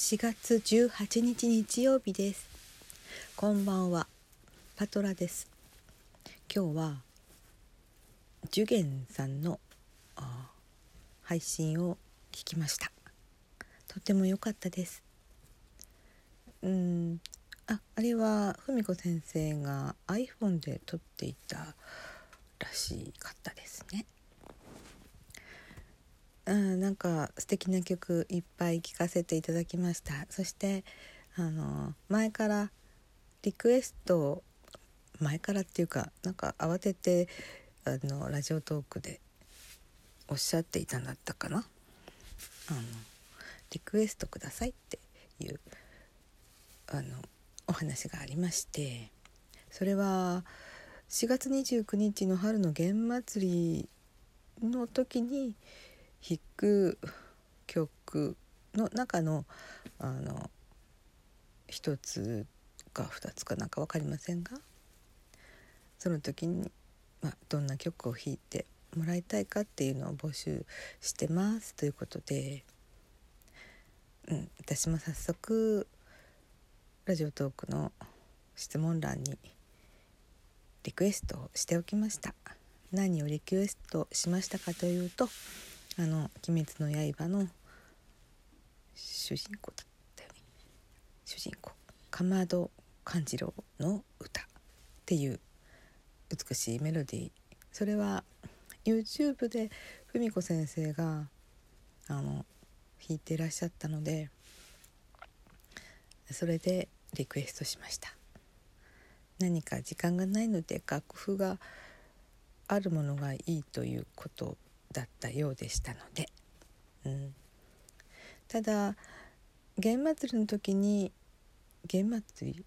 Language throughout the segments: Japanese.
4月18日日曜日です。こんばんは。パトラです。今日はジュゲンさんの配信を聞きました。とても良かったです。うん。ああれは文子先生が iPhone で撮っていたらしかったですね。うん、なんか素敵な曲いっぱい聴かせていただきました。そしてあの前からリクエスト前からっていうかなんか慌ててあのラジオトークでおっしゃっていたんだったかな。あのリクエストくださいっていうあのお話がありましてそれは4月29日の春の玄祭りの時に弾く曲の中のあの一つか二つかなんか分かりませんがその時に、まあ、どんな曲を弾いてもらいたいかっていうのを募集してますということで、うん、私も早速ラジオトークの質問欄にリクエストをしておきました。何をリクエストしましたかというとあの「鬼滅の刃」の主人公だったよね。主人公かまど勘次郎の歌っていう美しいメロディー。それは YouTube で文子先生があの弾いていらっしゃったのでそれでリクエストしました。何か時間がないので楽譜があるものがいいということだったようでしたので、うん、ただ玄祭りの時に玄祭り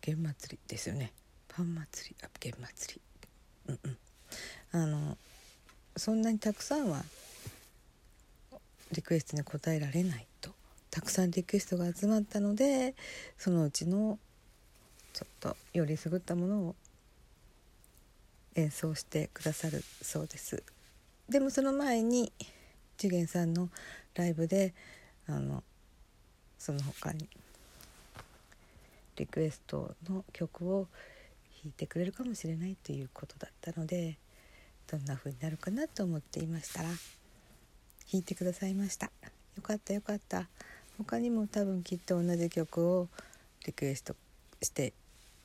玄祭りですよね。パン祭りあ玄祭り。うんうん。あのそんなにたくさんはリクエストに応えられないと。たくさんリクエストが集まったのでそのうちのちょっとよりすぐったものを演奏してくださるそうです。でもその前に次元さんのライブであのその他にリクエストの曲を弾いてくれるかもしれないということだったのでどんな風になるかなと思っていましたら弾いてくださいました。よかったよかった。他にも多分きっと同じ曲をリクエストして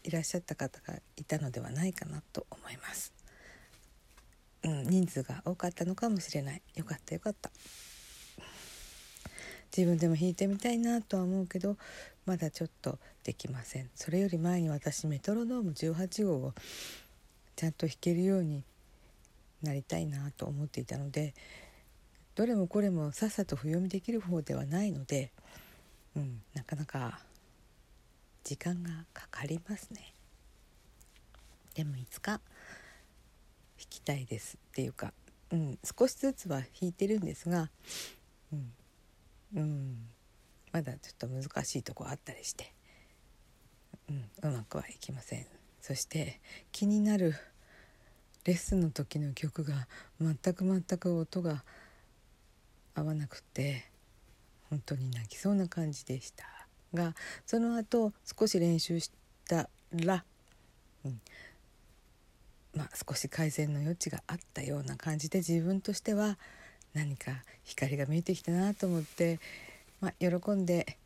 いらっしゃった方がいたのではないかなと思います。うん、人数が多かったのかもしれない。よかったよかった。自分でも弾いてみたいなとは思うけどまだちょっとできません。それより前に私メトロノーム18号をちゃんと弾けるようになりたいなと思っていたのでどれもこれもさっさと譜読みできる方ではないので、うん、なかなか時間がかかりますね。でもいつか弾きたいですっていうか、うん、少しずつは弾いてるんですが、うんうん、まだちょっと難しいとこあったりして、うん、うまくはいきません。そして気になるレッスンの時の曲が全く全く音が合わなくて本当に泣きそうな感じでしたがその後少し練習したら、うん、まあ、少し改善の余地があったような感じで自分としては何か光が見えてきたなと思って、まあ、喜んで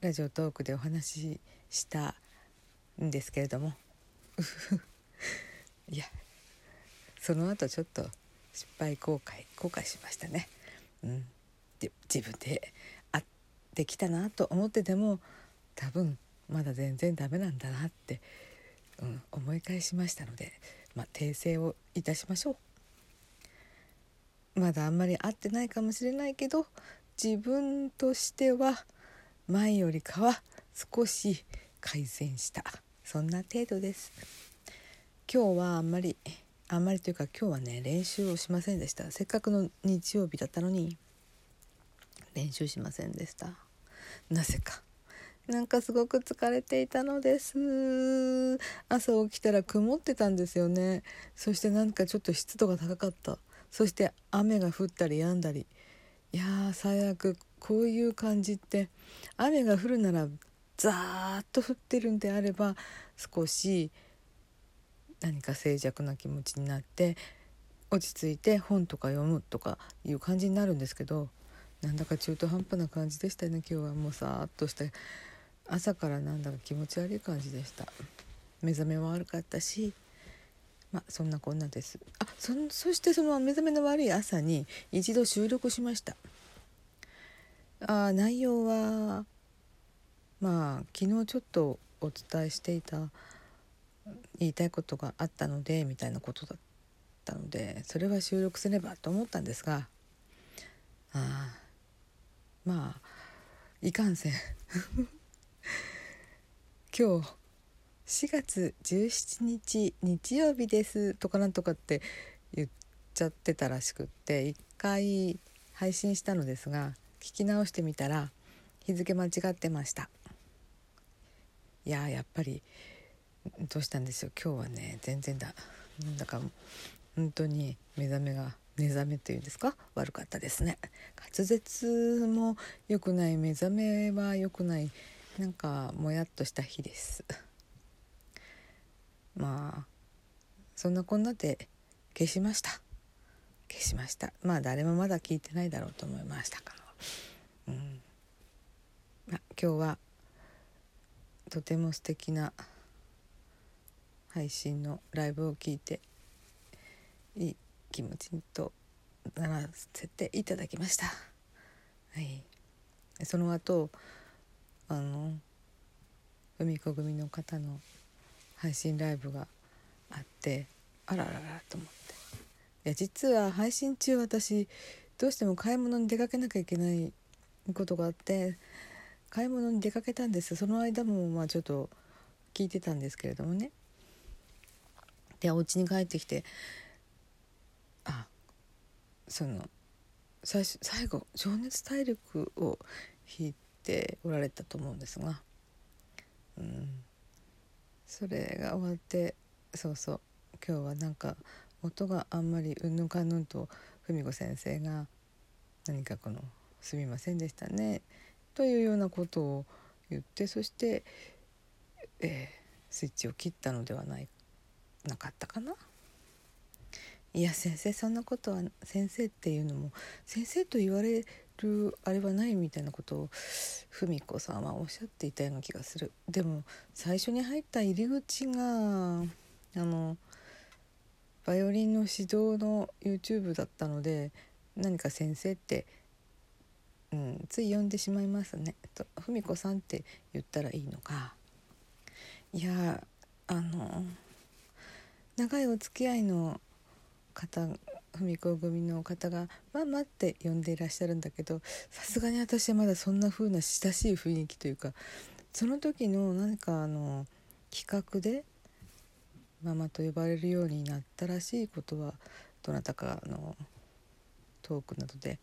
ラジオトークでお話ししたんですけれども いやその後ちょっと失敗後悔後悔しましたね。うん、で自分であってきたなと思ってても多分まだ全然ダメなんだなって、うん、思い返しましたのでまあ、訂正をいたしましょう。まだあんまり合ってないかもしれないけど自分としては前よりかは少し改善した。そんな程度です。今日はあんまりあんまりというか今日はね練習をしませんでした。せっかくの日曜日だったのに練習しませんでした。なぜか。なんかすごく疲れていたのです。朝起きたら曇ってたんですよね。そしてなんかちょっと湿度が高かった。そして雨が降ったり止んだり。いやー最悪こういう感じって。雨が降るならザーッと降ってるんであれば少し何か静寂な気持ちになって落ち着いて本とか読むとかいう感じになるんですけどなんだか中途半端な感じでしたね。今日はもうさーっとして朝からなんだか気持ち悪い感じでした。目覚めも悪かったしまあそんなこんなです。あそそしてその目覚めの悪い朝に一度収録しました。あ内容はまあ昨日ちょっとお伝えしていた言いたいことがあったのでみたいなことだったのでそれは収録せねばと思ったんですがあまあいかんせん。今日4月17日日曜日です。とかなんとかって言っちゃってたらしくって一回配信したのですが聞き直してみたら日付間違ってました。いややっぱりどうしたんでしょう。今日はね全然だ。なんだか本当に目覚めが目覚めというんですか？悪かったですね。滑舌も良くない目覚めは良くない。なんかもやっとした日です。まあそんなこんなで消しました。消しました。まあ誰もまだ聞いてないだろうと思いましたから、うん。まあ、今日はとても素敵な配信のライブを聞いていい気持ちとならせていただきました。はい、その後あの海子組の方の配信ライブがあってあらららと思って。いや実は配信中私どうしても買い物に出かけなきゃいけないことがあって買い物に出かけたんです。その間もまあちょっと聞いてたんですけれどもね。でお家に帰ってきてあその最初最後「情熱大陸」を弾いておられたと思うんですが、うん、それが終わってそうそう。今日はなんか音があんまりうんぬんかんぬんと文子先生が何かこの「すみませんでしたね」というようなことを言ってそして、えー、スイッチを切ったのではないなかったかな？いや先生そんなことは先生っていうのも先生と言われるあれはないみたいなことを文子さんはおっしゃっていたような気がする。でも最初に入った入り口があのバイオリンの指導の YouTube だったので何か先生って、うん、つい呼んでしまいますね。と文子さんって言ったらいいのか。いやあの長いお付き合いの方文子組の方が「ママ」って呼んでいらっしゃるんだけどさすがに私はまだそんな風な親しい雰囲気というかその時の何かあの企画でママと呼ばれるようになったらしいことはどなたかのトークなどで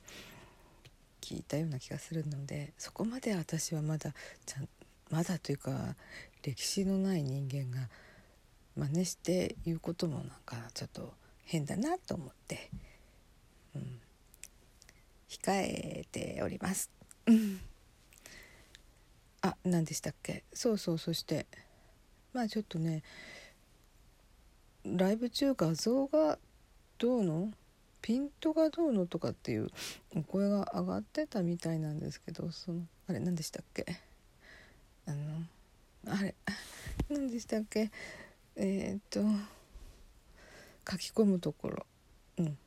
聞いたような気がするのでそこまで私はまだちゃんまだというか歴史のない人間が真似して言うこともなんかちょっと変だなと思って、うん、控えております。あ何でしたっけ？そうそうそして。まあちょっとねライブ中画像がどうの？ピントがどうのとかっていうお声が上がってたみたいなんですけどそのあれ何でしたっけ？あのあれ何でしたっけ？えー、っと書き込むところ。うん。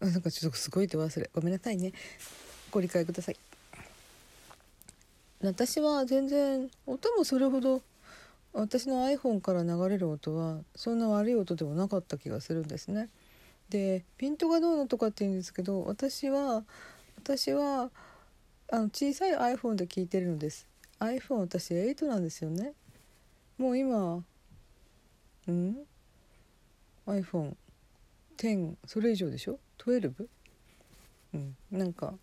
なんかちょっとすごい手忘れ。ごめんなさいね。ご理解ください。私は全然音もそれほど私の iPhone から流れる音はそんな悪い音ではなかった気がするんですね。でピントがどうのとかって言うんですけど私は私はあの小さい iPhone で聞いてるのです。iPhone 私8なんですよね。もう今うん？iPhone10 それ以上でしょ？12? うん。なんか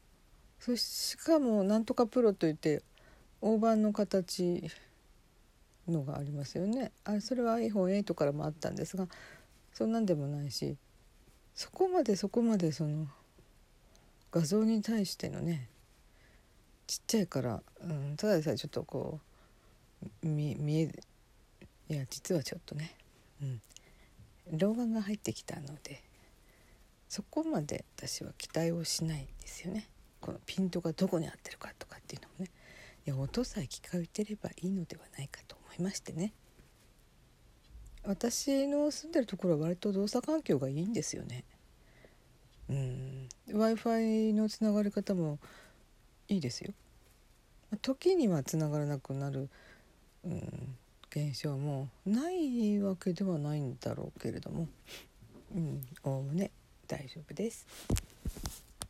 そしかもなんとかプロといって大判の形のがありますよね。あそれは iPhone8 からもあったんですがそんなんでもないしそこまでそこまでその画像に対してのねちっちゃいから、うん、ただでさえちょっとこう見見えいや実はちょっとね、うん、老眼が入ってきたのでそこまで私は期待をしないんですよね。このピントがどこに合ってるかとかっていうのもね。いや音さえ聞かれてればいいのではないかと思いましてね。私の住んでるところは割と動作環境がいいんですよね。うん、w i f i のつながり方もいいですよ。時にはつながらなくなる、うん、現象もないわけではないんだろうけれども、うん、おおむね大丈夫です。